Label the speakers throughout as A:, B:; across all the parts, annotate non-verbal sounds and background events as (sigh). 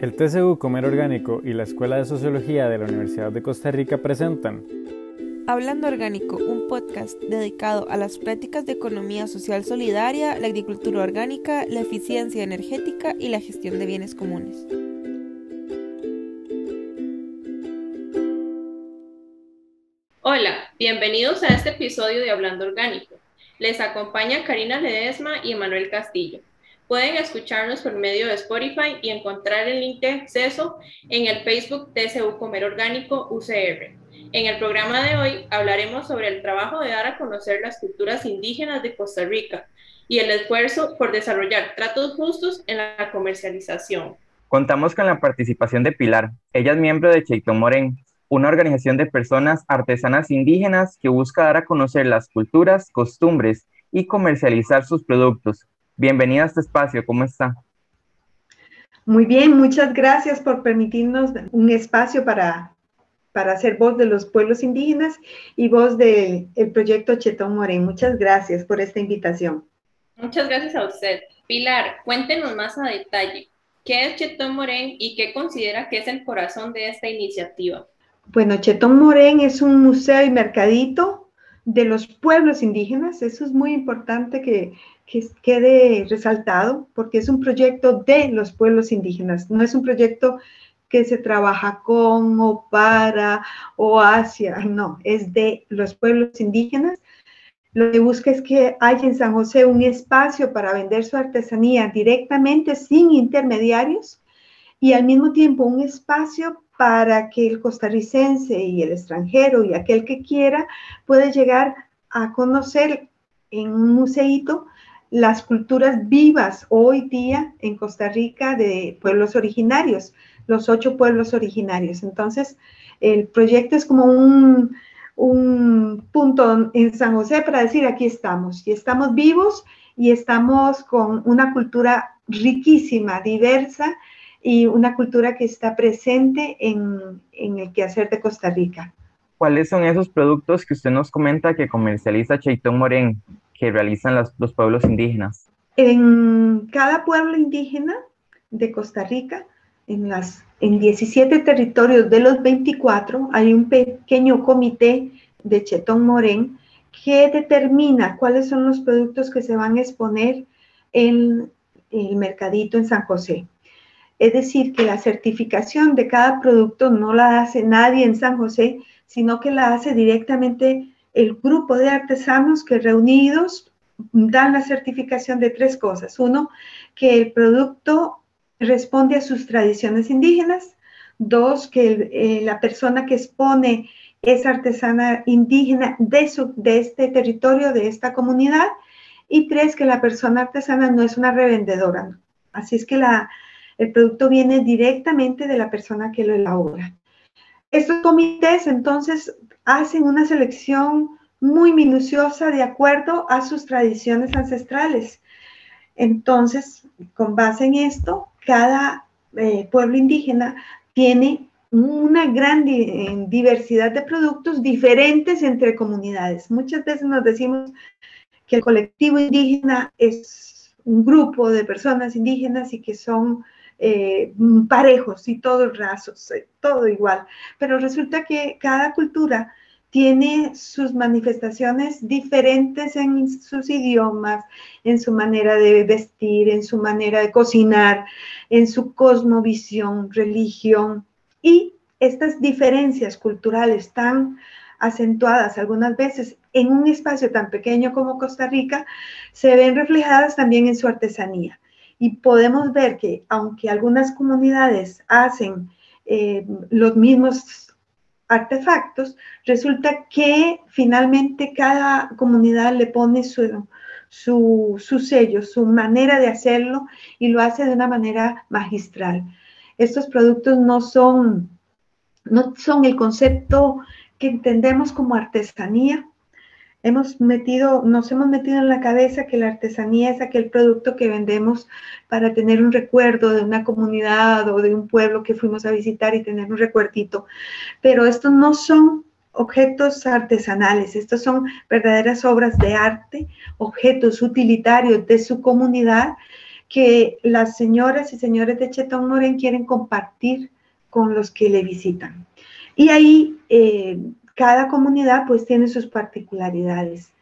A: El TCU Comer Orgánico y la Escuela de Sociología de la Universidad de Costa Rica presentan
B: Hablando Orgánico, un podcast dedicado a las prácticas de economía social solidaria, la agricultura orgánica, la eficiencia energética y la gestión de bienes comunes.
C: Hola, bienvenidos a este episodio de Hablando Orgánico. Les acompaña Karina Ledesma y Emanuel Castillo. Pueden escucharnos por medio de Spotify y encontrar el link de acceso en el Facebook TCU Comer Orgánico UCR. En el programa de hoy hablaremos sobre el trabajo de dar a conocer las culturas indígenas de Costa Rica y el esfuerzo por desarrollar tratos justos en la comercialización.
D: Contamos con la participación de Pilar. Ella es miembro de Cheitón Morén, una organización de personas artesanas indígenas que busca dar a conocer las culturas, costumbres y comercializar sus productos, Bienvenida a este espacio, ¿cómo está?
E: Muy bien, muchas gracias por permitirnos un espacio para, para ser voz de los pueblos indígenas y voz del proyecto Chetón Morén. Muchas gracias por esta invitación.
C: Muchas gracias a usted. Pilar, cuéntenos más a detalle. ¿Qué es Chetón Morén y qué considera que es el corazón de esta iniciativa?
E: Bueno, Chetón Morén es un museo y mercadito de los pueblos indígenas. Eso es muy importante que que quede resaltado porque es un proyecto de los pueblos indígenas, no es un proyecto que se trabaja con o para o hacia, no, es de los pueblos indígenas. Lo que busca es que haya en San José un espacio para vender su artesanía directamente sin intermediarios y al mismo tiempo un espacio para que el costarricense y el extranjero y aquel que quiera pueda llegar a conocer en un museito las culturas vivas hoy día en Costa Rica de pueblos originarios, los ocho pueblos originarios. Entonces, el proyecto es como un, punto en San José para decir, aquí estamos, y estamos vivos y estamos con una cultura riquísima, diversa y una cultura que está presente en, en el quehacer de Costa Rica.
D: ¿Cuáles son esos productos que usted nos comenta que comercializa Cheitón Morén? Que realizan los pueblos indígenas?
E: En cada pueblo indígena de Costa Rica, en, las, en 17 territorios de los 24, hay un pequeño comité de Chetón Morén que determina cuáles son los productos que se van a exponer en el mercadito en San José. Es decir, que la certificación de cada producto no la hace nadie en San José, sino que la hace directamente el grupo de artesanos que reunidos dan la certificación de tres cosas. Uno, que el producto responde a sus tradiciones indígenas. Dos, que eh, la persona que expone es artesana indígena de, su, este territorio, de esta comunidad. Y tres, que la persona artesana no es una revendedora. Así es que el producto viene directamente de la persona que lo elabora. Estos comités entonces hacen una selección muy minuciosa de acuerdo a sus tradiciones ancestrales. Entonces, con base en esto, cada eh, pueblo indígena tiene una gran diversidad de productos diferentes entre comunidades. Muchas veces nos decimos que el colectivo indígena es un grupo de personas indígenas y que son eh, parejos y todos rasos, todo igual. Pero resulta que cada cultura tiene sus manifestaciones diferentes en sus idiomas, en su manera de vestir, en su manera de cocinar, en su cosmovisión, religión. Y estas diferencias culturales tan acentuadas algunas veces en un espacio tan pequeño como Costa Rica, se ven reflejadas también en su artesanía. Y podemos ver que aunque algunas comunidades hacen eh, los mismos artefactos, resulta que finalmente cada comunidad le pone su, su, su, sello, su manera de hacerlo y lo hace de una manera magistral. Estos productos no son, no son el concepto que entendemos como artesanía, hemos metido, nos hemos metido en la cabeza que la artesanía es aquel producto que vendemos para tener un recuerdo de una comunidad o de un pueblo que fuimos a visitar y tener un recuerdito. Pero estos no son objetos artesanales, estos son verdaderas obras de arte, objetos utilitarios de su comunidad que las señoras y señores de Chetón Morén quieren compartir con los que le visitan. Y ahí eh, cada comunidad pues tiene sus particularidades.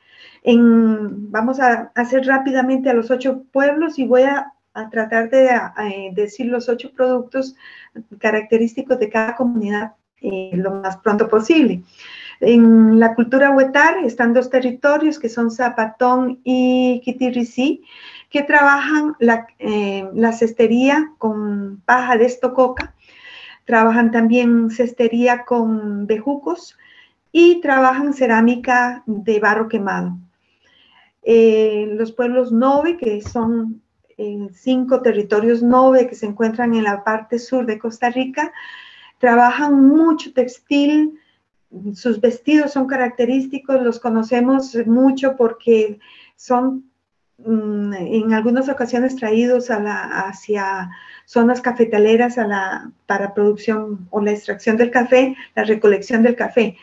E: vamos a hacer rápidamente a los ocho pueblos y voy a, tratar de decir los ocho productos característicos de cada comunidad eh, lo más pronto posible. En la cultura huetar están dos territorios que son Zapatón y Quitirricí, que trabajan la, eh, la cestería con paja de estococa, trabajan también cestería con bejucos y trabajan cerámica de barro quemado. Eh, los pueblos Nove, que son eh, cinco territorios Nove que se encuentran en la parte sur de Costa Rica, trabajan mucho textil, sus vestidos son característicos, los conocemos mucho porque son Mm, en algunas ocasiones traídos a la, hacia zonas cafetaleras para producción o la extracción del café, la recolección del café.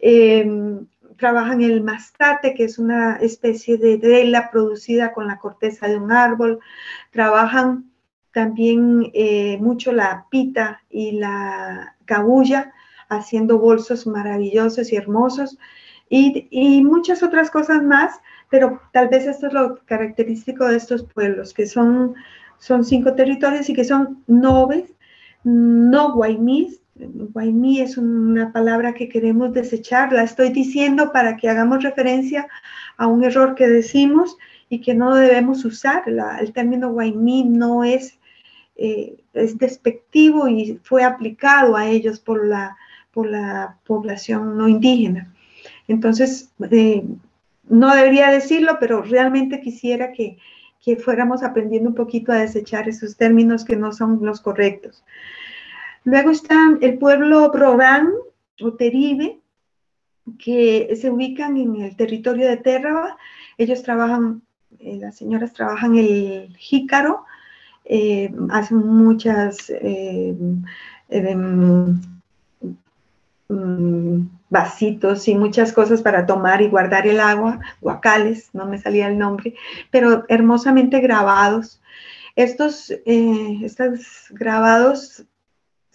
E: Em, trabajan el mastate, que es una especie de tela producida con la corteza de un árbol. Trabajan también eh, mucho la pita y la cabulla, haciendo bolsos maravillosos y hermosos. Y, y muchas otras cosas más pero tal vez esto es lo característico de estos pueblos, que son, son cinco territorios y que son noves, no guaymís. Guaymí es una palabra que queremos desechar, la estoy diciendo para que hagamos referencia a un error que decimos y que no debemos usar. el término guaymí no es, eh, es despectivo y fue aplicado a ellos por la, por la población no indígena. Entonces, eh, no debería decirlo, pero realmente quisiera que, fuéramos aprendiendo un poquito a desechar esos términos que no son los correctos. Luego está el pueblo Brorán o Teribe, que se ubican en el territorio de Terraba. Ellos trabajan, eh, las señoras trabajan el jícaro, eh, hacen muchas eh, em, mm, vasitos y muchas cosas para tomar y guardar el agua, guacales, no me salía el nombre, pero hermosamente grabados. Estos, estos grabados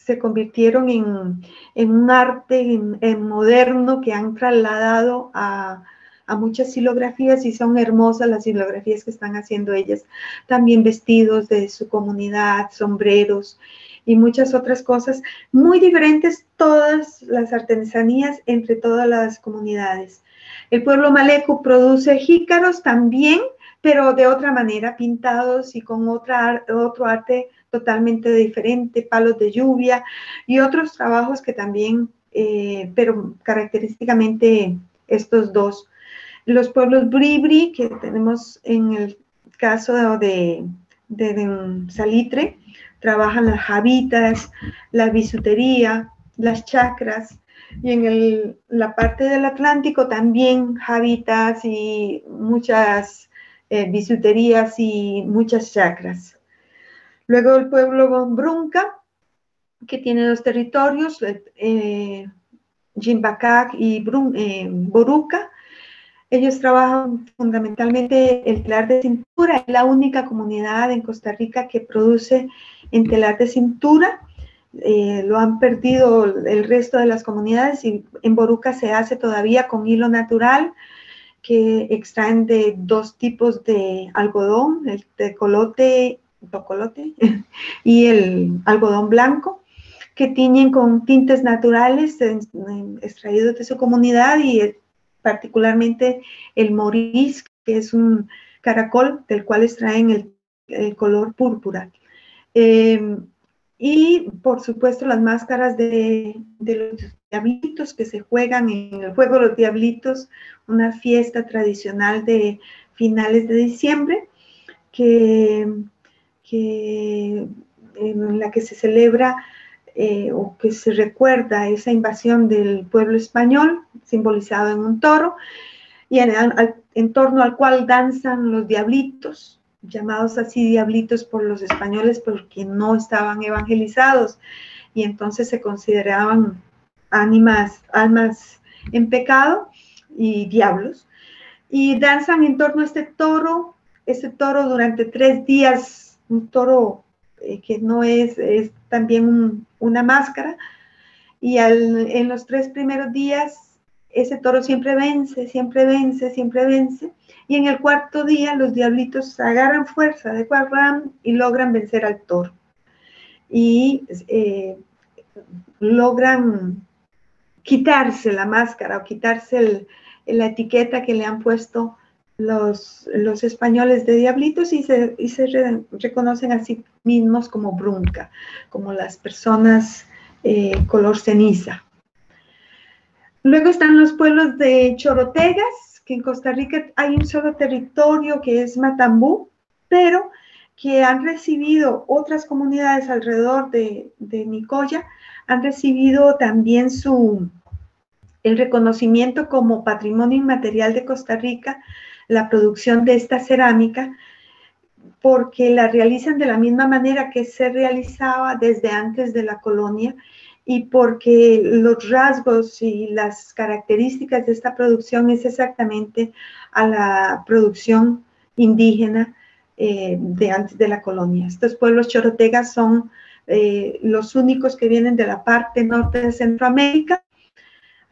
E: se convirtieron en, un arte moderno que han trasladado a, a muchas silografías y son hermosas las silografías que están haciendo ellas. También vestidos de su comunidad, sombreros y muchas otras cosas muy diferentes, todas las artesanías entre todas las comunidades. El pueblo maleco produce jícaros también, pero de otra manera, pintados y con otra, otro arte totalmente diferente, palos de lluvia y otros trabajos que también, eh, pero característicamente estos dos. Los pueblos bribri, que tenemos en el caso de, de, Salitre, trabajan las javitas, la bisutería, las chacras, y en la parte del Atlántico también javitas y muchas eh, bisuterías y muchas chacras. Luego el pueblo Brunca, que tiene dos territorios, eh, Jimbacac y eh, Boruca, ellos trabajan fundamentalmente el telar de cintura, es la única comunidad en Costa Rica que produce en telar de cintura. Eh, lo han perdido el resto de las comunidades y en Boruca se hace todavía con hilo natural que extraen de dos tipos de algodón, el tecolote, tocolote (laughs) y el algodón blanco que tiñen con tintes naturales extraídos de su comunidad y particularmente el moris, que es un caracol del cual extraen el, color púrpura. Em, y por supuesto las máscaras de, los diablitos que se juegan en el juego de los diablitos, una fiesta tradicional de finales de diciembre, que, que en la que se celebra eh, o que se recuerda esa invasión del pueblo español, simbolizado en un toro, y en, torno al cual danzan los diablitos, llamados así diablitos por los españoles porque no estaban evangelizados y entonces se consideraban ánimas, almas en pecado y diablos. Y danzan en torno a este toro, este toro durante tres días un toro eh, que no es, es también una máscara. Y en los tres primeros días, ese toro siempre vence, siempre vence, siempre vence. Y en el cuarto día, los diablitos agarran fuerza de Quarram y logran vencer al toro. Y eh, logran quitarse la máscara o quitarse la etiqueta que le han puesto los, españoles de diablitos y se, y se reconocen a sí mismos como brunca, como las personas eh, color ceniza. Luego están los pueblos de Chorotegas, que en Costa Rica hay un solo territorio que es Matambú, pero que han recibido otras comunidades alrededor de, de Nicoya, han recibido también su, el reconocimiento como patrimonio inmaterial de Costa Rica la producción de esta cerámica porque la realizan de la misma manera que se realizaba desde antes de la colonia y porque los rasgos y las características de esta producción es exactamente a la producción indígena eh, de antes de la colonia. Estos pueblos chorotegas son eh, los únicos que vienen de la parte norte de Centroamérica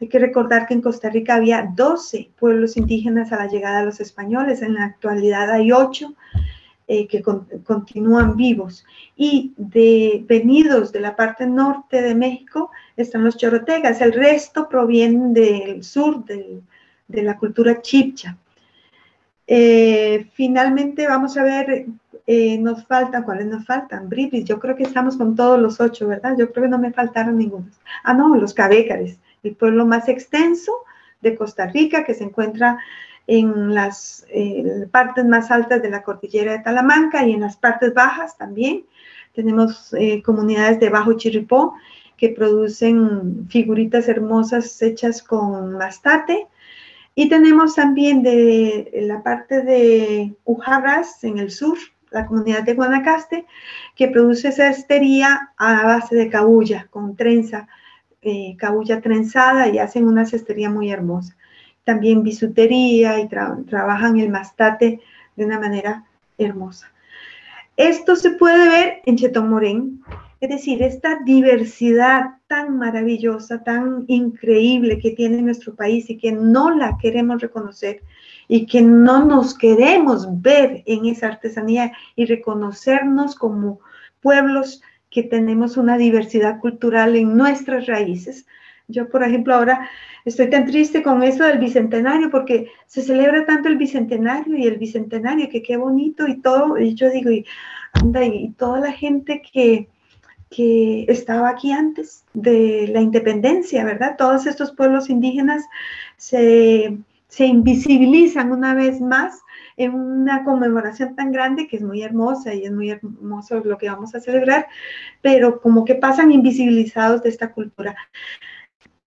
E: hay que recordar que en Costa Rica había 12 pueblos indígenas a la llegada de los españoles. En la actualidad hay 8 eh, que continúan vivos. Y de venidos de la parte norte de México están los chorotegas. El resto provienen del sur, de la cultura chipcha. Eh, finalmente vamos a ver, eh, nos faltan, ¿cuáles nos faltan? Bribis, yo creo que estamos con todos los ocho, ¿verdad? Yo creo que no me faltaron ninguno. Ah, no, los cabécares el pueblo más extenso de Costa Rica, que se encuentra en las eh, partes más altas de la cordillera de Talamanca y en las partes bajas también. Tenemos eh, comunidades de Bajo Chiripó que producen figuritas hermosas hechas con mastate. Y tenemos también de la parte de Ujarras, en el sur, la comunidad de Guanacaste, que produce cestería a base de cabulla, con trenza eh, cabulla trenzada y hacen una cestería muy hermosa. También bisutería y trabajan el mastate de una manera hermosa. Esto se puede ver en Chetón Morén, es decir, esta diversidad tan maravillosa, tan increíble que tiene nuestro país y que no la queremos reconocer y que no nos queremos ver en esa artesanía y reconocernos como pueblos que tenemos una diversidad cultural en nuestras raíces. Yo, por ejemplo, ahora estoy tan triste con eso del bicentenario porque se celebra tanto el bicentenario y el bicentenario, que qué bonito y todo. Y yo digo, y anda, y toda la gente que, que estaba aquí antes de la independencia, ¿verdad? Todos estos pueblos indígenas se, se invisibilizan una vez más en una conmemoración tan grande que es muy hermosa y es muy hermoso lo que vamos a celebrar, pero como que pasan invisibilizados de esta cultura,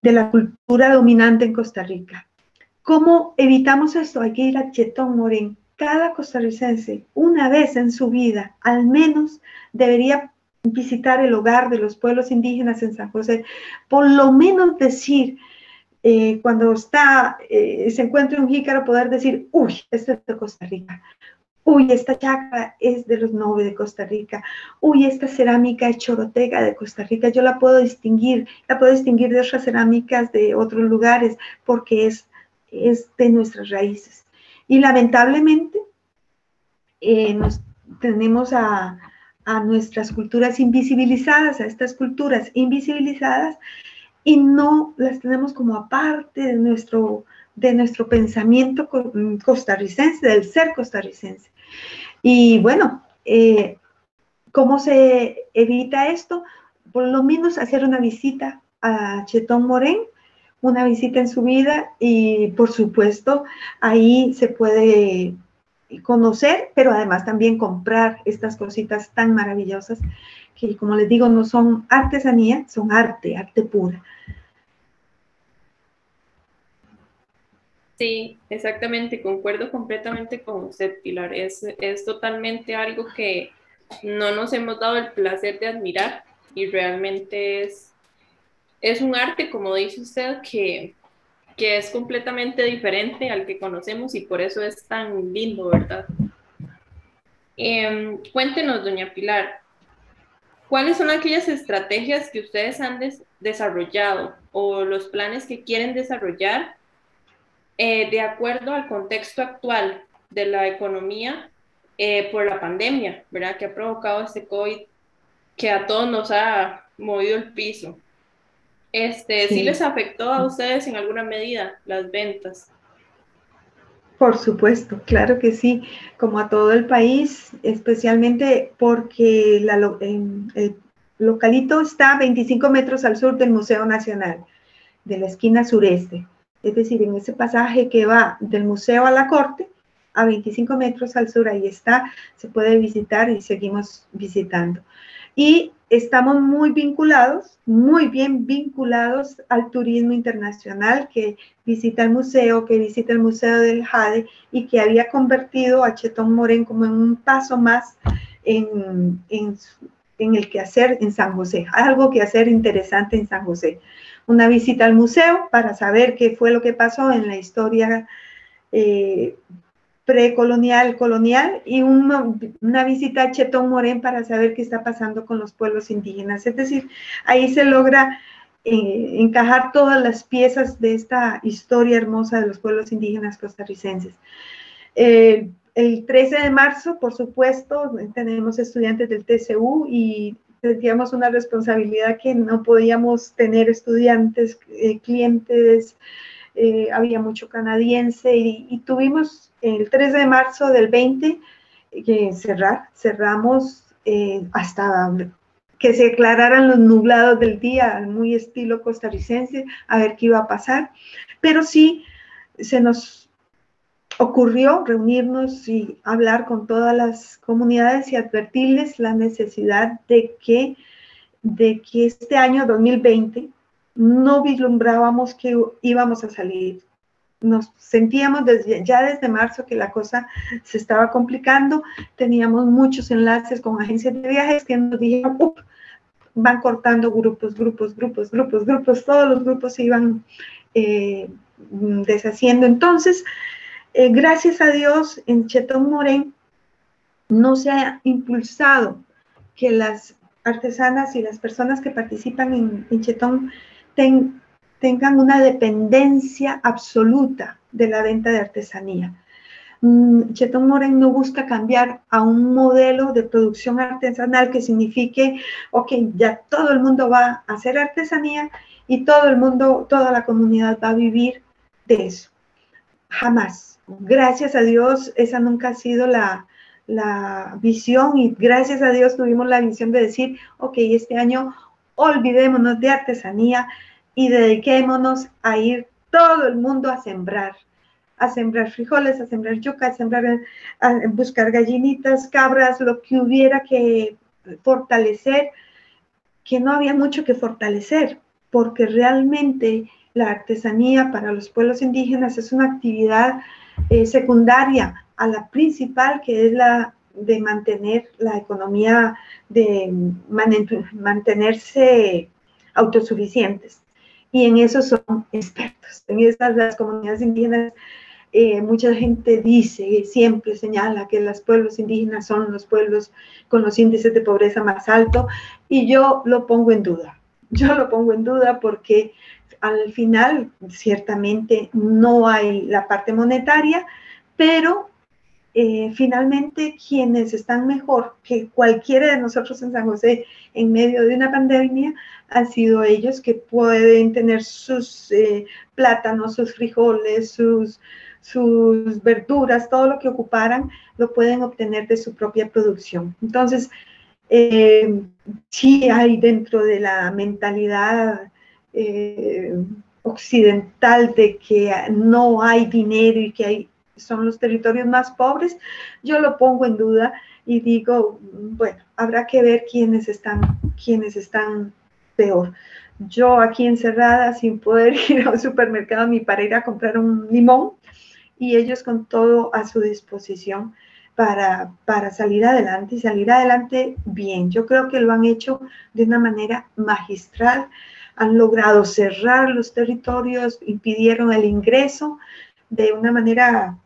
E: de la cultura dominante en Costa Rica. ¿Cómo evitamos esto? Hay que ir a Chetón Morén. Cada costarricense, una vez en su vida, al menos debería visitar el hogar de los pueblos indígenas en San José, por lo menos decir, eh, cuando está, eh, se encuentra un jícaro, poder decir, uy, este es de Costa Rica, uy, esta chacra es de los nove de Costa Rica, uy, esta cerámica es chorotega de Costa Rica, yo la puedo distinguir, la puedo distinguir de otras cerámicas de otros lugares porque es, es de nuestras raíces. Y lamentablemente eh, nos, tenemos a, a nuestras culturas invisibilizadas, a estas culturas invisibilizadas y no las tenemos como aparte de nuestro, de nuestro pensamiento costarricense, del ser costarricense. Y bueno, eh, ¿cómo se evita esto? Por lo menos hacer una visita a Chetón Morén, una visita en su vida y por supuesto ahí se puede conocer, pero además también comprar estas cositas tan maravillosas que como les digo no son artesanía, son arte, arte pura.
C: Sí, exactamente, concuerdo completamente con usted, Pilar. Es, es totalmente algo que no nos hemos dado el placer de admirar y realmente es, es un arte, como dice usted, que, que es completamente diferente al que conocemos y por eso es tan lindo, ¿verdad? Em, cuéntenos, doña Pilar, ¿cuáles son aquellas estrategias que ustedes han desarrollado o los planes que quieren desarrollar eh, de acuerdo al contexto actual de la economía eh, por la pandemia, ¿verdad? Que ha provocado este COVID que a todos nos ha movido el piso. Este, sí. les afectó a ustedes en alguna medida las ventas?
E: Por supuesto, claro que sí, como a todo el país, especialmente porque el localito está a 25 metros al sur del Museo Nacional, de la esquina sureste. Es decir, en ese pasaje que va del museo a la corte, a 25 metros al sur, ahí está, se puede visitar y seguimos visitando. Estamos muy vinculados, muy bien vinculados al turismo internacional que visita el museo, que visita el Museo del Jade y que había convertido a Chetón Morén como en un paso más en, en, en el quehacer en San José, algo que hacer interesante en San José. Una visita al museo para saber qué fue lo que pasó en la historia eh, precolonial, colonial, y una, visita a Chetón Morén para saber qué está pasando con los pueblos indígenas. Es decir, ahí se logra eh, encajar todas las piezas de esta historia hermosa de los pueblos indígenas costarricenses. Eh, el 13 de marzo, por supuesto, tenemos estudiantes del TCU y sentíamos una responsabilidad que no podíamos tener estudiantes, eh, clientes, eh, había mucho canadiense y, y, tuvimos el 3 de marzo del 20 que cerrar, cerramos eh, hasta que se aclararan los nublados del día, muy estilo costarricense, a ver qué iba a pasar, pero sí se nos ocurrió reunirnos y hablar con todas las comunidades y advertirles la necesidad de que, de que este año 2020 no vislumbrábamos que íbamos a salir. Nos sentíamos desde, ya desde marzo que la cosa se estaba complicando. Teníamos muchos enlaces con agencias de viajes que nos dijeron, van cortando grupos, grupos, grupos, grupos, grupos, todos los grupos se iban eh, deshaciendo. Entonces, eh, gracias a Dios, en Chetón Morén no se ha impulsado que las artesanas y las personas que participan en, en Chetón tengan una dependencia absoluta de la venta de artesanía. Mm, Chetón Moren no busca cambiar a un modelo de producción artesanal que signifique, ok, ya todo el mundo va a hacer artesanía y todo el mundo, toda la comunidad va a vivir de eso. Jamás. Gracias a Dios, esa nunca ha sido la, la visión y gracias a Dios tuvimos la visión de decir, ok, este año olvidémonos de artesanía y dediquémonos a ir todo el mundo a sembrar, a sembrar frijoles, a sembrar yuca, a sembrar, a buscar gallinitas, cabras, lo que hubiera que fortalecer, que no había mucho que fortalecer, porque realmente la artesanía para los pueblos indígenas es una actividad eh, secundaria a la principal, que es la de mantener la economía, de mantenerse autosuficientes. Y en eso son expertos. En estas las comunidades indígenas, eh, mucha gente dice, siempre señala que los pueblos indígenas son los pueblos con los índices de pobreza más altos, y yo lo pongo en duda. (laughs) Yo lo pongo en duda porque al final, ciertamente, no hay la parte monetaria, pero eh, finalmente quienes están mejor que cualquiera de nosotros en San José en medio de una pandemia han sido ellos que pueden tener sus eh, plátanos, sus frijoles, sus, verduras, todo lo que ocuparan, lo pueden obtener de su propia producción. Entonces, eh, sí hay dentro de la mentalidad occidental de que no hay dinero y que hay son los territorios más pobres, yo lo pongo en duda y digo, bueno, habrá que ver quiénes están, quiénes están peor. Yo aquí encerrada sin poder (laughs) ir al supermercado ni para ir a comprar un limón y ellos con todo a su disposición para, para salir adelante y salir adelante bien. Yo creo que lo han hecho de una manera magistral, han logrado cerrar los territorios, impidieron el ingreso de una manera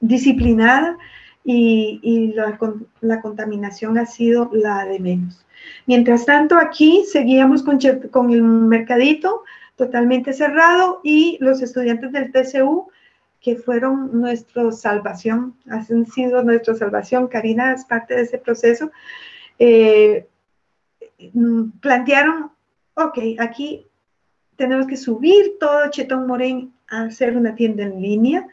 E: disciplinada y, la, contaminación ha sido la de menos. Mientras tanto, aquí seguíamos con, con el mercadito totalmente cerrado y los estudiantes del TCU que fueron nuestra salvación, han sido nuestra salvación. Karina es parte de ese proceso. Eh, mm, plantearon, ok, aquí tenemos que subir todo Chetón Morén a hacer una tienda en línea.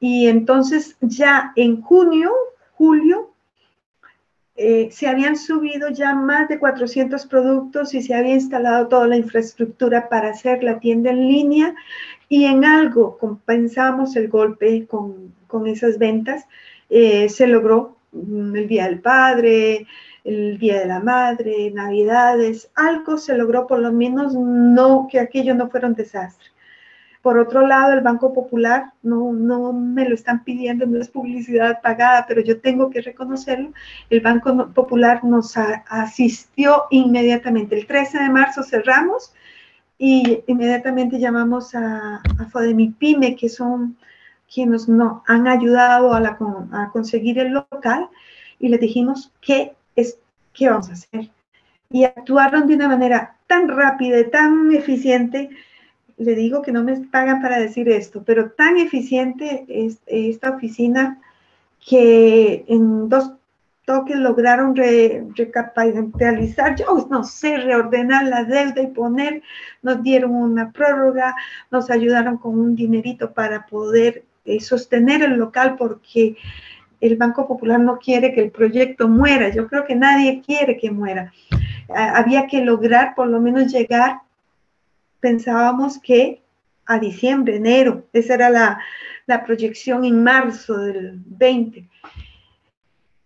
E: Y entonces ya en junio, julio, eh, se habían subido ya más de 400 productos y se había instalado toda la infraestructura para hacer la tienda en línea y en algo compensamos el golpe con, con esas ventas. Eh, se logró mm, el Día del Padre, el Día de la Madre, Navidades, algo se logró, por lo menos no que aquello no fuera un desastre. Por otro lado, el Banco Popular, no, no me lo están pidiendo, no es publicidad pagada, pero yo tengo que reconocerlo, el Banco Popular nos asistió inmediatamente. El 13 de marzo cerramos y inmediatamente llamamos a, a Fodemipyme, que son quienes nos han ayudado a, la, a conseguir el local, y les dijimos qué es qué vamos a hacer. Y actuaron de una manera tan rápida y tan eficiente le digo que no me pagan para decir esto, pero tan eficiente es esta oficina que en dos toques lograron recapitalizar, yo no sé, reordenar la deuda y poner, nos dieron una prórroga, nos ayudaron con un dinerito para poder eh, sostener el local porque el Banco Popular no quiere que el proyecto muera, yo creo que nadie quiere que muera. había que lograr por lo menos llegar pensábamos que a diciembre, enero, esa era la, proyección en marzo del 20.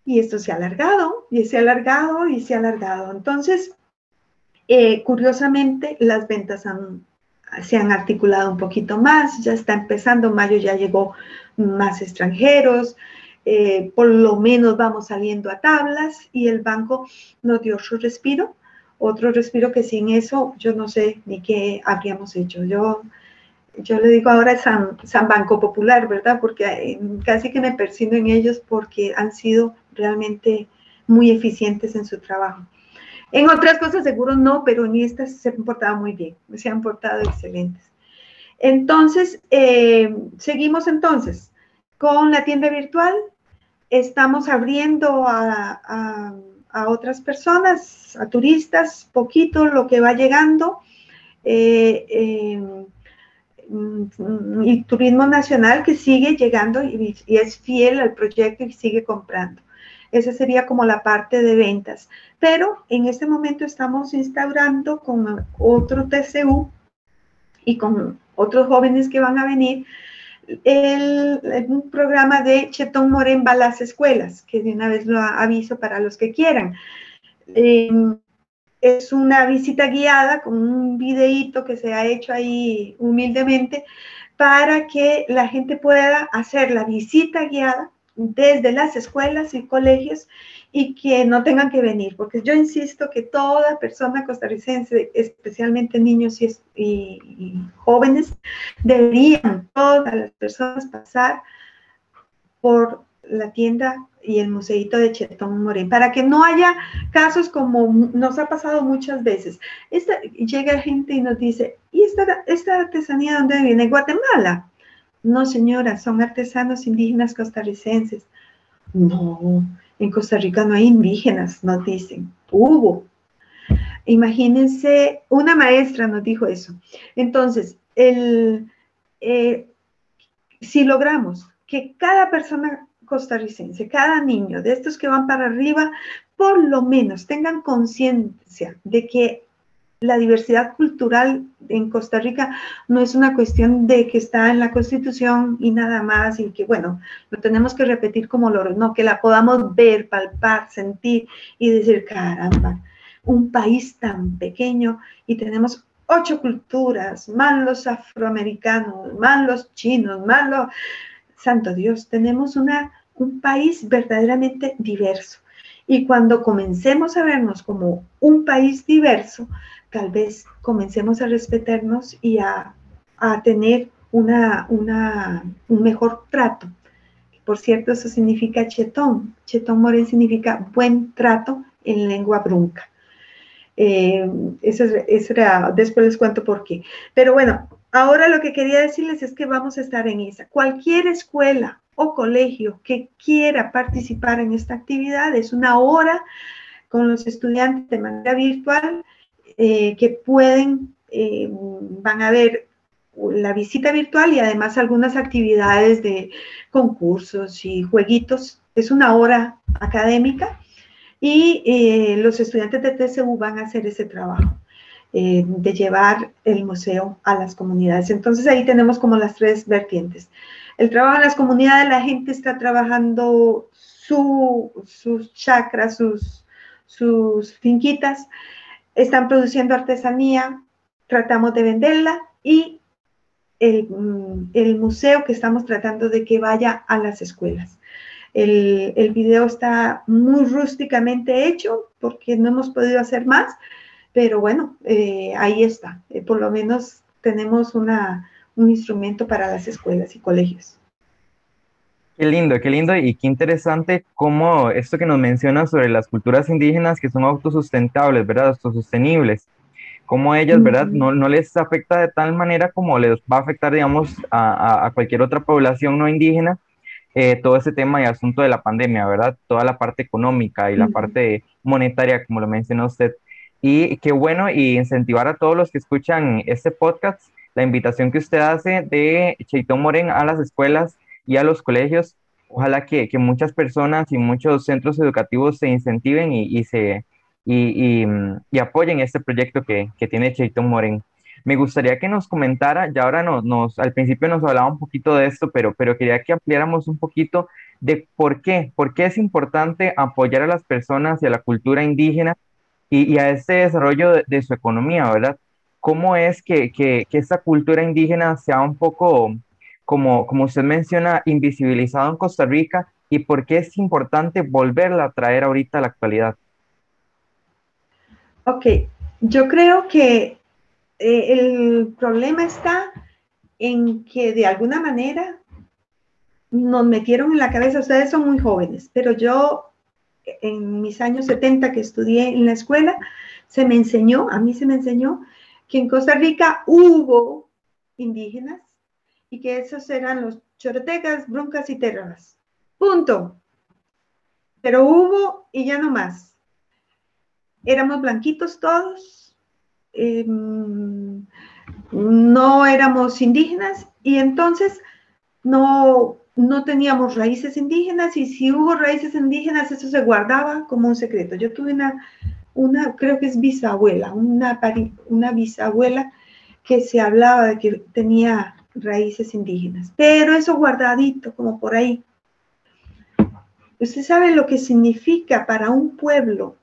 E: Y esto se ha alargado, y se ha alargado, y se ha alargado. Entonces, eh, curiosamente, las ventas se han articulado un poquito más, ya está empezando, mayo ya llegó más extranjeros, eh, por lo menos vamos saliendo a tablas y el banco nos dio su respiro otro respiro que sin eso yo no sé ni qué habríamos hecho. Yo, yo le digo ahora San, San Banco Popular, ¿verdad? Porque eh, casi que me persino en ellos porque han sido realmente muy eficientes en su trabajo. En otras cosas seguro no, pero en estas se han portado muy bien, se han portado excelentes. Entonces, eh, seguimos entonces con la tienda virtual. Estamos abriendo a a otras personas, a turistas, poquito lo que va llegando. Eh, eh, y turismo nacional que sigue llegando y, es fiel al proyecto y sigue comprando. Esa sería como la parte de ventas. Pero en este momento estamos instaurando con otro TCU y con otros jóvenes que van a venir el, un programa de Chetón Morén va a las escuelas, que de una vez lo aviso para los que quieran. Em, es una visita guiada con un videíto que se ha hecho ahí humildemente para que la gente pueda hacer la visita guiada desde las escuelas y colegios y que no tengan que venir, porque yo insisto que toda persona costarricense, especialmente niños y, jóvenes, deberían, todas las personas, pasar por la tienda y el museito de Chetón Morén, para que no haya casos como nos ha pasado muchas veces. Llega gente y nos dice, ¿y esta, esta artesanía dónde viene? Guatemala. No, señora, son artesanos indígenas costarricenses. No, en Costa Rica no hay indígenas, nos dicen. Hubo. Imagínense, una maestra nos dijo eso. Entonces, el, eh, si logramos que cada persona costarricense, cada niño de estos que van para arriba, por lo menos tengan conciencia de que la diversidad cultural en Costa Rica no es una cuestión de que está en la Constitución y nada más, y que, bueno, lo tenemos que repetir como loros, no, que la podamos ver, palpar, sentir y decir, caramba, un país tan pequeño y tenemos ocho culturas, más los afroamericanos, más los chinos, más los... Santo Dios, tenemos una, un país verdaderamente diverso. Y cuando comencemos a vernos como un país diverso, tal vez comencemos a respetarnos y a, tener una, un mejor trato Por cierto, eso significa chetón. Chetón moren significa buen trato en lengua brunca. Eh, eso, era, después les cuento por qué. Pero bueno, ahora lo que quería decirles es que vamos a estar en esa. Cualquier escuela o colegio que quiera participar en esta actividad es una hora con los estudiantes de manera virtual eh, que pueden, eh, van a ver la visita virtual y además algunas actividades de concursos y jueguitos. Es una hora académica y eh, los estudiantes de TCU van a hacer ese trabajo de llevar el museo a las comunidades. Entonces ahí tenemos como las tres vertientes. El trabajo en las comunidades, la gente está trabajando sus chakras, sus, sus finquitas, están produciendo artesanía, tratamos de venderla y el, mm, el, museo que estamos tratando de que vaya a las escuelas. El, el video está muy rústicamente hecho porque no hemos podido hacer más, pero bueno, eh, ahí está. Eh, por lo menos tenemos una, un instrumento para las escuelas y colegios.
D: Qué lindo, qué lindo y qué interesante cómo esto que nos menciona sobre las culturas indígenas que son autosustentables, ¿verdad? Autosostenibles. Cómo ellas, ¿verdad? No, no les afecta de tal manera como les va a afectar, digamos, a, a cualquier otra población no indígena, eh, todo ese tema y asunto de la pandemia, ¿verdad? Toda la parte económica y la parte monetaria, como lo mencionó usted. Y qué bueno y incentivar a todos los que escuchan este podcast, la invitación que usted hace de Cheitón Moren a las escuelas y a los colegios. Ojalá que, que muchas personas y muchos centros educativos se incentiven y, y se, y, y, apoyen este proyecto que, que tiene Cheitón Moren. Me gustaría que nos comentara, ya ahora nos, nos, al principio nos hablaba un poquito de esto, pero, pero quería que ampliáramos un poquito de por qué, por qué es importante apoyar a las personas y a la cultura indígena y, y a este desarrollo de, de, su economía, ¿verdad? ¿Cómo es que, que, que esta cultura indígena sea un poco, como, usted menciona, invisibilizado en Costa Rica y por qué es importante volverla a traer ahorita a la actualidad?
E: Ok, yo creo que eh, el problema está en que de alguna manera nos metieron en la cabeza, ustedes son muy jóvenes, pero yo en mis años 70 que estudié en la escuela, se me enseñó, a mí se me enseñó que en Costa Rica hubo indígenas y que esos eran los chorotecas, bruncas y terras. Punto. Pero hubo y ya no más. Éramos blanquitos todos, eh, no éramos indígenas y entonces no, no teníamos raíces indígenas y si hubo raíces indígenas eso se guardaba como un secreto. Yo tuve una, una creo que es bisabuela, una, una bisabuela que se hablaba de que tenía raíces indígenas, pero eso guardadito como por ahí. Usted sabe lo que significa para un pueblo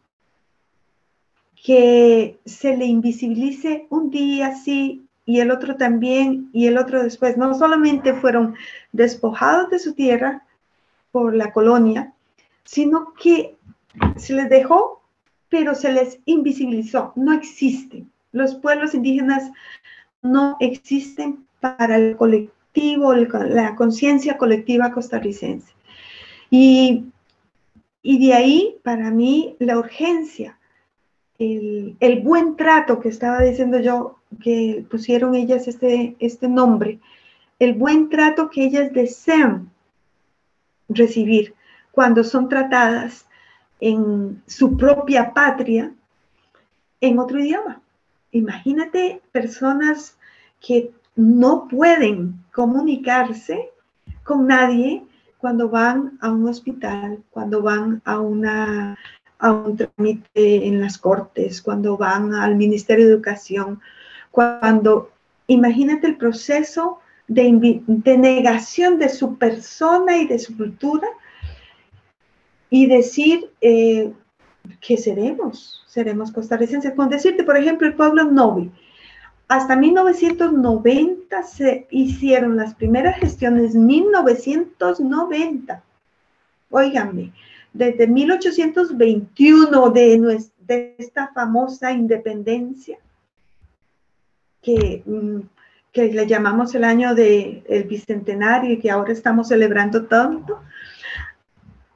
E: que se le invisibilice un día sí y el otro también y el otro después. No solamente fueron despojados de su tierra por la colonia, sino que se les dejó, pero se les invisibilizó. No existen. Los pueblos indígenas no existen para el colectivo, la conciencia colectiva costarricense. Y, y de ahí, para mí, la urgencia el, buen trato que estaba diciendo yo, que pusieron ellas este, este nombre, el buen trato que ellas desean recibir cuando son tratadas en su propia patria en otro idioma. Imagínate personas que no pueden comunicarse con nadie cuando van a un hospital, cuando van a un trámite en las cortes, cuando van al Ministerio de Educación, cuando imagínate el proceso de, de, negación de su persona y de su cultura y decir eh, que seremos, seremos costarricenses. Con decirte, por ejemplo, el pueblo Novi. Hasta 1990 se hicieron las primeras gestiones, 1990. Óiganme, desde 1821 de, de esta famosa independencia, que, mm, que le llamamos el año del bicentenario y que ahora estamos celebrando tanto,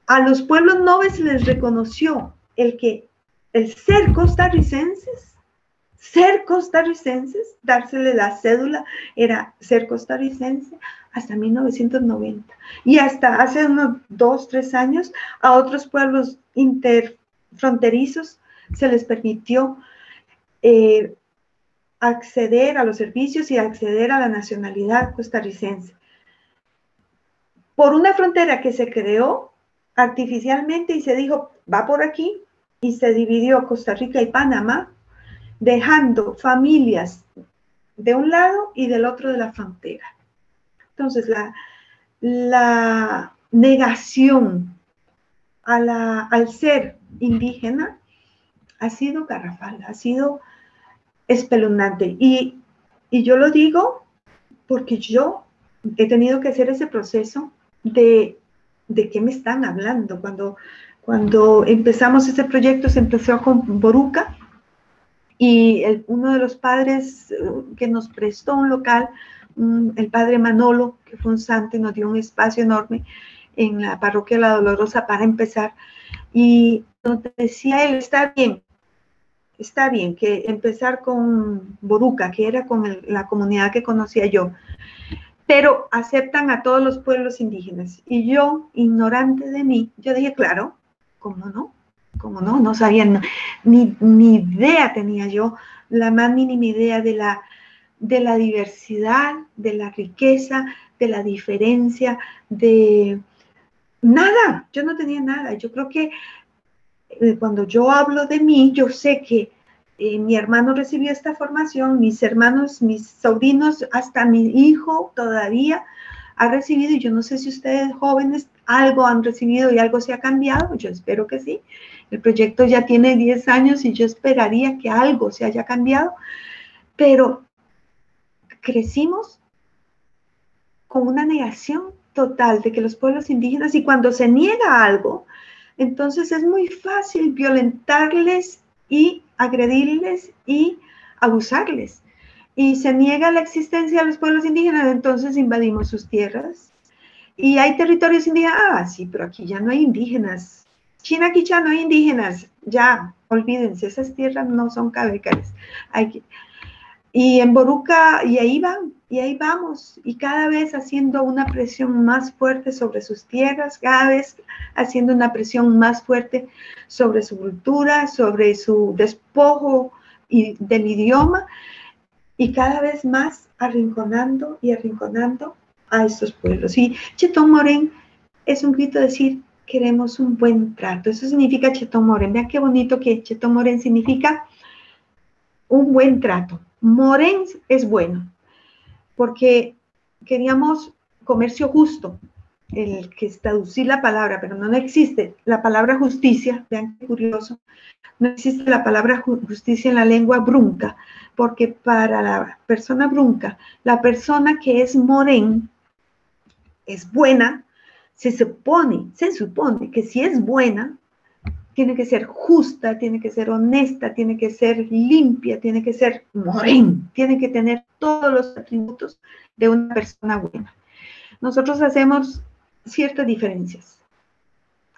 E: a los pueblos nobles les reconoció el que el ser costarricenses, ser costarricenses, dársele la cédula era ser costarricense hasta 1990. Y hasta hace unos dos, tres años a otros pueblos interfronterizos se les permitió eh, acceder a los servicios y acceder a la nacionalidad costarricense. Por una frontera que se creó artificialmente y se dijo, va por aquí, y se dividió Costa Rica y Panamá, dejando familias de un lado y del otro de la frontera. Entonces, la, la negación al ser indígena ha sido garrafal, ha sido espeluznante. Y, y yo lo digo porque yo he tenido que hacer ese proceso de, de qué me están hablando. Cuando, cuando empezamos este proyecto se empezó con Boruca y uno de los padres eh, que nos prestó un local, el padre Manolo, que fue un santo nos dio un espacio enorme en la parroquia La Dolorosa para empezar. Y nos decía él, está bien, está bien que empezar con Boruca, que era con la comunidad que conocía yo, pero aceptan a todos los pueblos indígenas. Y yo, ignorante de mí, yo dije, claro, ¿cómo no? ¿Cómo no? No sabía, ni, ni idea tenía yo, la más mínima idea de la, de la diversidad, de la riqueza, de la diferencia, de nada, yo no tenía nada. Yo creo que eh, cuando yo hablo de mí, yo sé que eh, mi hermano recibió esta formación, mis hermanos, mis sobrinos, hasta mi hijo todavía ha recibido, y yo no sé si ustedes jóvenes algo han recibido y algo se ha cambiado, yo espero que sí. El proyecto ya tiene 10 años y yo esperaría que algo se haya cambiado, pero crecimos con una negación total de que los pueblos indígenas, y cuando se niega algo, entonces es muy fácil violentarles y agredirles y abusarles. Y se niega la existencia de los pueblos indígenas, entonces invadimos sus tierras. Y hay territorios indígenas, ah, sí, pero aquí ya no hay indígenas. China, ya no hay indígenas, ya, olvídense, esas tierras no son cabecales. Y en Boruca, y ahí van, y ahí vamos, y cada vez haciendo una presión más fuerte sobre sus tierras, cada vez haciendo una presión más fuerte sobre su cultura, sobre su despojo y del idioma, y cada vez más arrinconando y arrinconando a estos pueblos. Y Chetón Morén es un grito de decir, queremos un buen trato. Eso significa Chetón Morén. Vean qué bonito que Chetón Morén significa un buen trato. Morén es bueno, porque queríamos comercio justo, el que es traducir la palabra, pero no, existe la palabra justicia, vean qué curioso, no existe la palabra justicia en la lengua brunca, porque para la persona brunca, la persona que es morén es buena, se supone, se supone que si es buena, tiene que ser justa, tiene que ser honesta, tiene que ser limpia, tiene que ser morén, tiene que tener todos los atributos de una persona buena. Nosotros hacemos ciertas diferencias.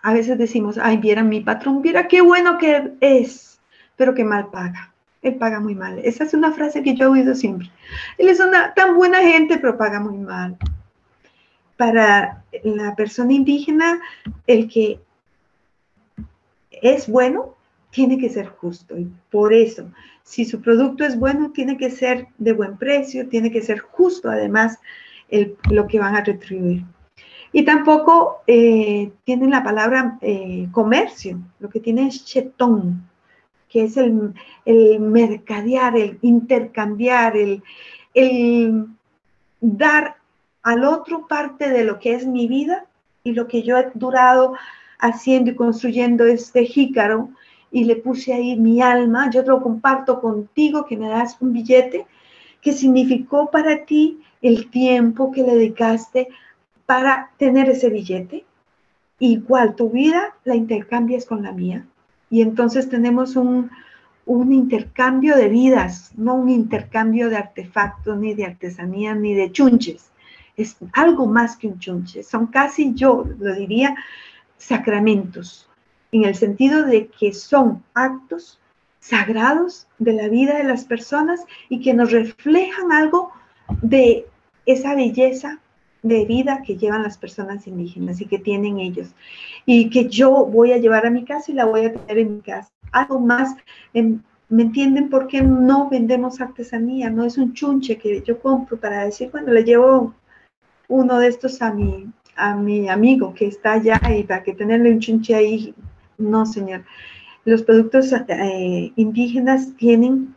E: A veces decimos, ay, viera mi patrón, viera qué bueno que es, pero qué mal paga. Él paga muy mal. Esa es una frase que yo he oído siempre. Él es una tan buena gente, pero paga muy mal. Para la persona indígena, el que es bueno, tiene que ser justo. Y por eso, si su producto es bueno, tiene que ser de buen precio, tiene que ser justo además lo que van a retribuir. Y tampoco eh, tienen la palabra eh, comercio, lo que tiene es chetón, que es el, mercadear, el intercambiar, el dar al otro parte de lo que es mi vida y lo que yo he durado haciendo y construyendo este jícaro y le puse ahí mi alma, yo te lo comparto contigo, que me das un billete que significó para ti el tiempo que le dedicaste para tener ese billete. Igual tu vida la intercambias con la mía. Y entonces tenemos un, un intercambio de vidas, no un intercambio de artefactos, ni de artesanía, ni de chunches. Es algo más que un chunche. Son casi, yo lo diría, sacramentos, en el sentido de que son actos sagrados de la vida de las personas y que nos reflejan algo de esa belleza de vida que llevan las personas indígenas y que tienen ellos y que yo voy a llevar a mi casa y la voy a tener en mi casa. Algo más, ¿me entienden por qué no vendemos artesanía? No es un chunche que yo compro para decir, bueno, le llevo uno de estos a mi, a mi amigo que está allá y para que tenerle un chunche ahí. No, señor. Los productos eh, indígenas tienen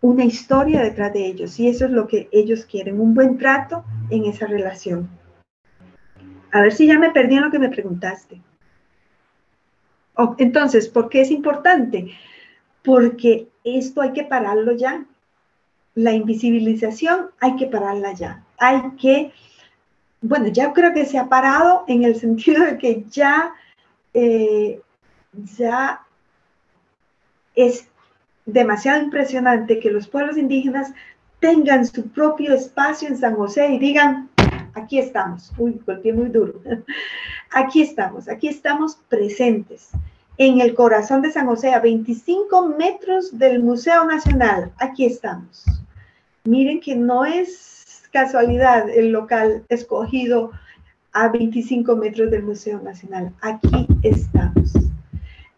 E: una historia detrás de ellos y eso es lo que ellos quieren, un buen trato en esa relación. A ver si ya me perdí en lo que me preguntaste. Oh, entonces, ¿por qué es importante? Porque esto hay que pararlo ya. La invisibilización hay que pararla ya. Hay que, bueno, ya creo que se ha parado en el sentido de que ya, eh, ya es demasiado impresionante que los pueblos indígenas tengan su propio espacio en San José y digan, aquí estamos, uy, golpeé muy duro, (laughs) aquí estamos, aquí estamos presentes en el corazón de San José, a 25 metros del Museo Nacional, aquí estamos. Miren que no es casualidad el local escogido a 25 metros del Museo Nacional, aquí estamos.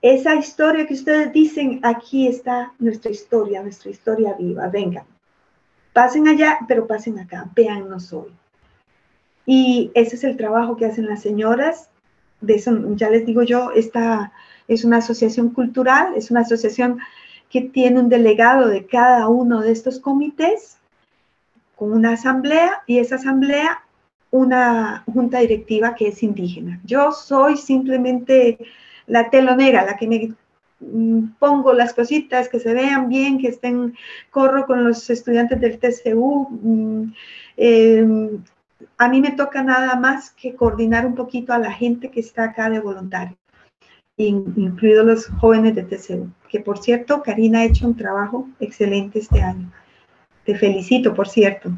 E: Esa historia que ustedes dicen, aquí está nuestra historia, nuestra historia viva, vengan, pasen allá, pero pasen acá, véannos hoy. Y ese es el trabajo que hacen las señoras, de eso ya les digo yo, esta es una asociación cultural, es una asociación que tiene un delegado de cada uno de estos comités, una asamblea, y esa asamblea, una junta directiva que es indígena. Yo soy simplemente la telonera, la que me mm, pongo las cositas que se vean bien, que estén, corro con los estudiantes del TCU. Mm, em, a mí me toca nada más que coordinar un poquito a la gente que está acá de voluntario, incluidos los jóvenes de TCU, que por cierto, Karina ha hecho un trabajo excelente este año. Te felicito, por cierto.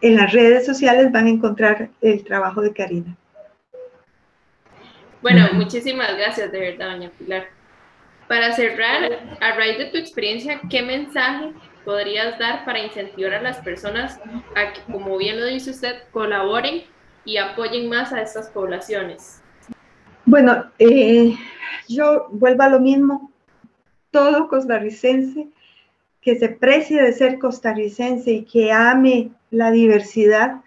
E: En las redes sociales van a encontrar el trabajo de Karina.
C: Bueno, muchísimas gracias, de verdad, doña Pilar. Para cerrar, a raíz de tu experiencia, ¿qué mensaje podrías dar para incentivar a las personas a que, como bien lo dice usted, colaboren y apoyen más a estas poblaciones?
E: Bueno, eh, yo vuelvo a lo mismo. Todo costarricense que se precie de ser costarricense y que ame la diversidad,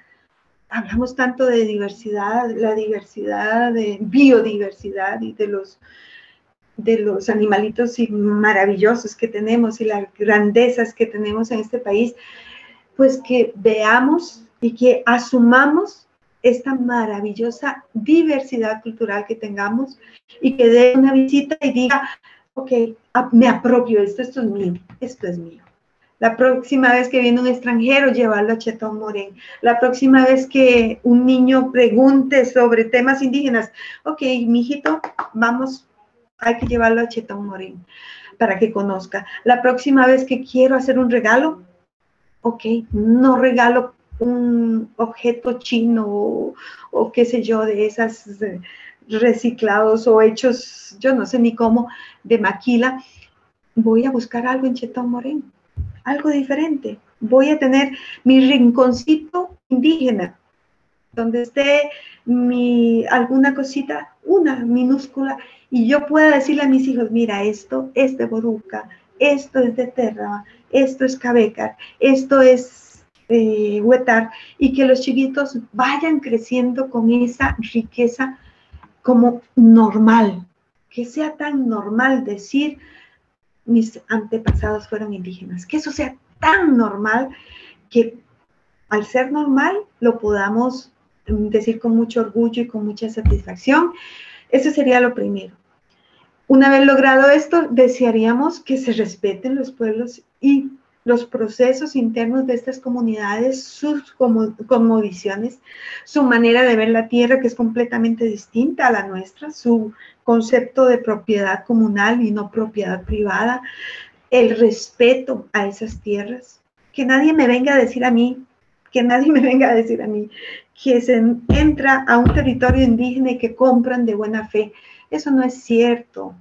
E: hablamos tanto de diversidad, la diversidad de biodiversidad y de los de los animalitos maravillosos que tenemos y las grandezas que tenemos en este país, pues que veamos y que asumamos esta maravillosa diversidad cultural que tengamos y que dé una visita y diga, ok, me apropio esto, esto es mío, esto es mío. La próxima vez que viene un extranjero, llevarlo a Chetón Morén. La próxima vez que un niño pregunte sobre temas indígenas, ok, mijito, vamos, hay que llevarlo a Chetón Morén para que conozca. La próxima vez que quiero hacer un regalo, ok, no regalo un objeto chino o, o qué sé yo, de esas reciclados o hechos, yo no sé ni cómo, de maquila, voy a buscar algo en Chetón Morén algo diferente. Voy a tener mi rinconcito indígena, donde esté mi, alguna cosita, una minúscula, y yo pueda decirle a mis hijos, mira, esto es de Boruca, esto es de Terra, esto es Cabecar, esto es eh, Huetar, y que los chiquitos vayan creciendo con esa riqueza como normal, que sea tan normal decir, mis antepasados fueron indígenas. Que eso sea tan normal que al ser normal lo podamos decir con mucho orgullo y con mucha satisfacción. Eso sería lo primero. Una vez logrado esto, desearíamos que se respeten los pueblos y los procesos internos de estas comunidades, sus conmovisiones, su manera de ver la tierra que es completamente distinta a la nuestra, su concepto de propiedad comunal y no propiedad privada, el respeto a esas tierras. Que nadie me venga a decir a mí, que nadie me venga a decir a mí que se entra a un territorio indígena y que compran de buena fe. Eso no es cierto.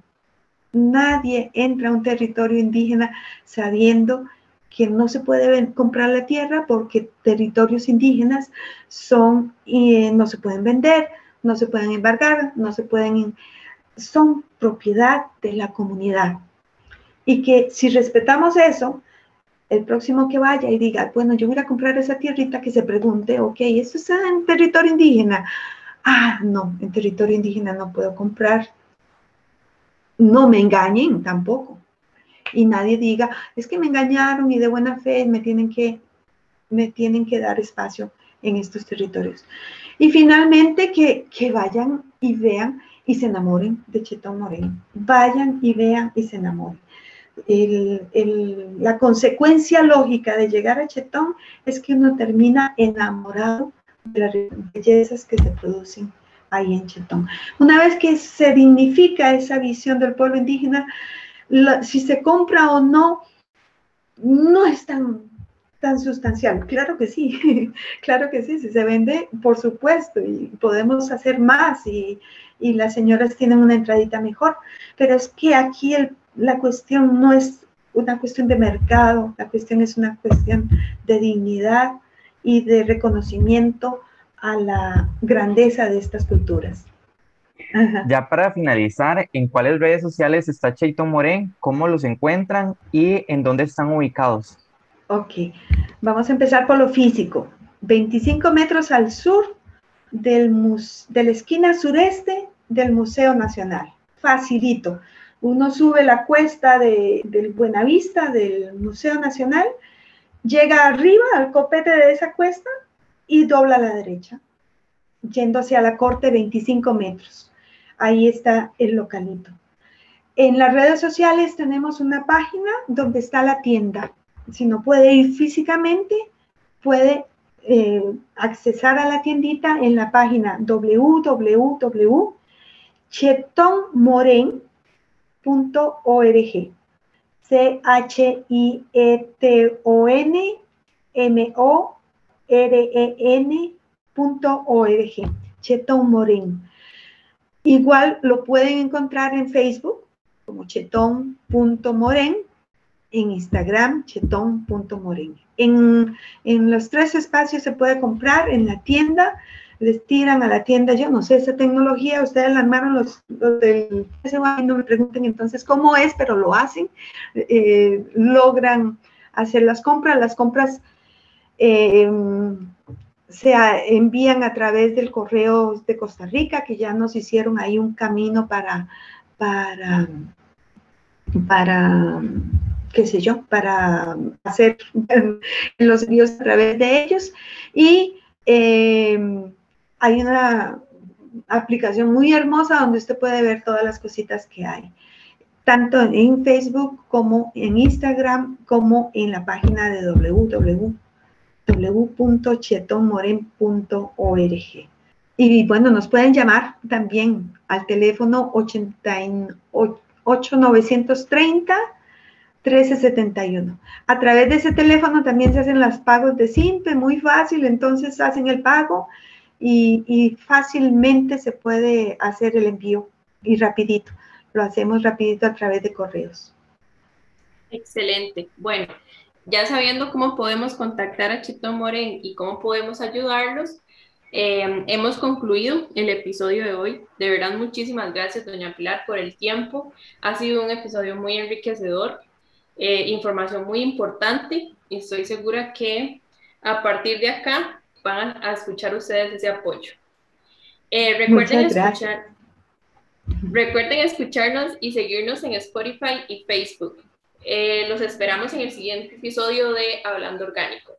E: Nadie entra a un territorio indígena sabiendo que no se puede comprar la tierra porque territorios indígenas son y no se pueden vender, no se pueden embargar, no se pueden son propiedad de la comunidad. Y que si respetamos eso, el próximo que vaya y diga, bueno, yo voy a comprar esa tierrita, que se pregunte, ok, ¿eso está en territorio indígena? Ah, no, en territorio indígena no puedo comprar no me engañen tampoco. Y nadie diga, es que me engañaron y de buena fe me tienen que, me tienen que dar espacio en estos territorios. Y finalmente que, vayan y vean y se enamoren de Chetón Moreno. Vayan y vean y se enamoren. la consecuencia lógica de llegar a Chetón es que uno termina enamorado de las bellezas que se producen ahí en Chetón. Una vez que se dignifica esa visión del pueblo indígena, si se compra o no, no es tan, tan sustancial. Claro que sí, (laughs) claro que sí, si se vende, por supuesto, y podemos hacer más y, y las señoras tienen una entradita mejor, pero es que aquí la cuestión no es una cuestión de mercado, la cuestión es una cuestión de dignidad y de reconocimiento a la grandeza de estas culturas.
D: Ya para finalizar, ¿en cuáles redes sociales está Cheito Morén? ¿Cómo los encuentran y en dónde están ubicados?
E: Ok, vamos a empezar por lo físico. 25 metros al sur del de la esquina sureste del Museo Nacional. Facilito. Uno sube la cuesta de, del Buenavista del Museo Nacional, llega arriba al copete de esa cuesta y dobla a la derecha, yendo hacia la corte 25 metros. Ahí está el localito. En las redes sociales tenemos una página donde está la tienda. Si no puede ir físicamente, puede eh, accesar a la tiendita en la página www.chetonmoren.org. C-H-I-E-T-O-N-M-O ren.org, Chetón Moren. Igual lo pueden encontrar en Facebook como chetón.moren, en Instagram chetón.moren. En, en los tres espacios se puede comprar en la tienda, les tiran a la tienda, yo no sé esa tecnología, ustedes la armaron los, los del no me pregunten entonces cómo es, pero lo hacen, eh, logran hacer las compras, las compras eh, se envían a través del correo de Costa Rica, que ya nos hicieron ahí un camino para, para, para qué sé yo, para hacer (laughs) los envíos a través de ellos. Y eh, hay una aplicación muy hermosa donde usted puede ver todas las cositas que hay, tanto en Facebook como en Instagram, como en la página de www www.chetonmoren.org. Y bueno, nos pueden llamar también al teléfono 8930 1371. A través de ese teléfono también se hacen los pagos de SIMPE, muy fácil, entonces hacen el pago y, y, fácilmente se puede hacer el envío y rapidito. Lo hacemos rapidito a través de correos.
C: Excelente. Bueno, ya sabiendo cómo podemos contactar a Chito Moren y cómo podemos ayudarlos, eh, hemos concluido el episodio de hoy. De verdad, muchísimas gracias, doña Pilar, por el tiempo. Ha sido un episodio muy enriquecedor, eh, información muy importante y estoy segura que a partir de acá van a escuchar ustedes ese apoyo. Eh, recuerden, escuchar, recuerden escucharnos y seguirnos en Spotify y Facebook. Eh, los esperamos en el siguiente episodio de Hablando Orgánico.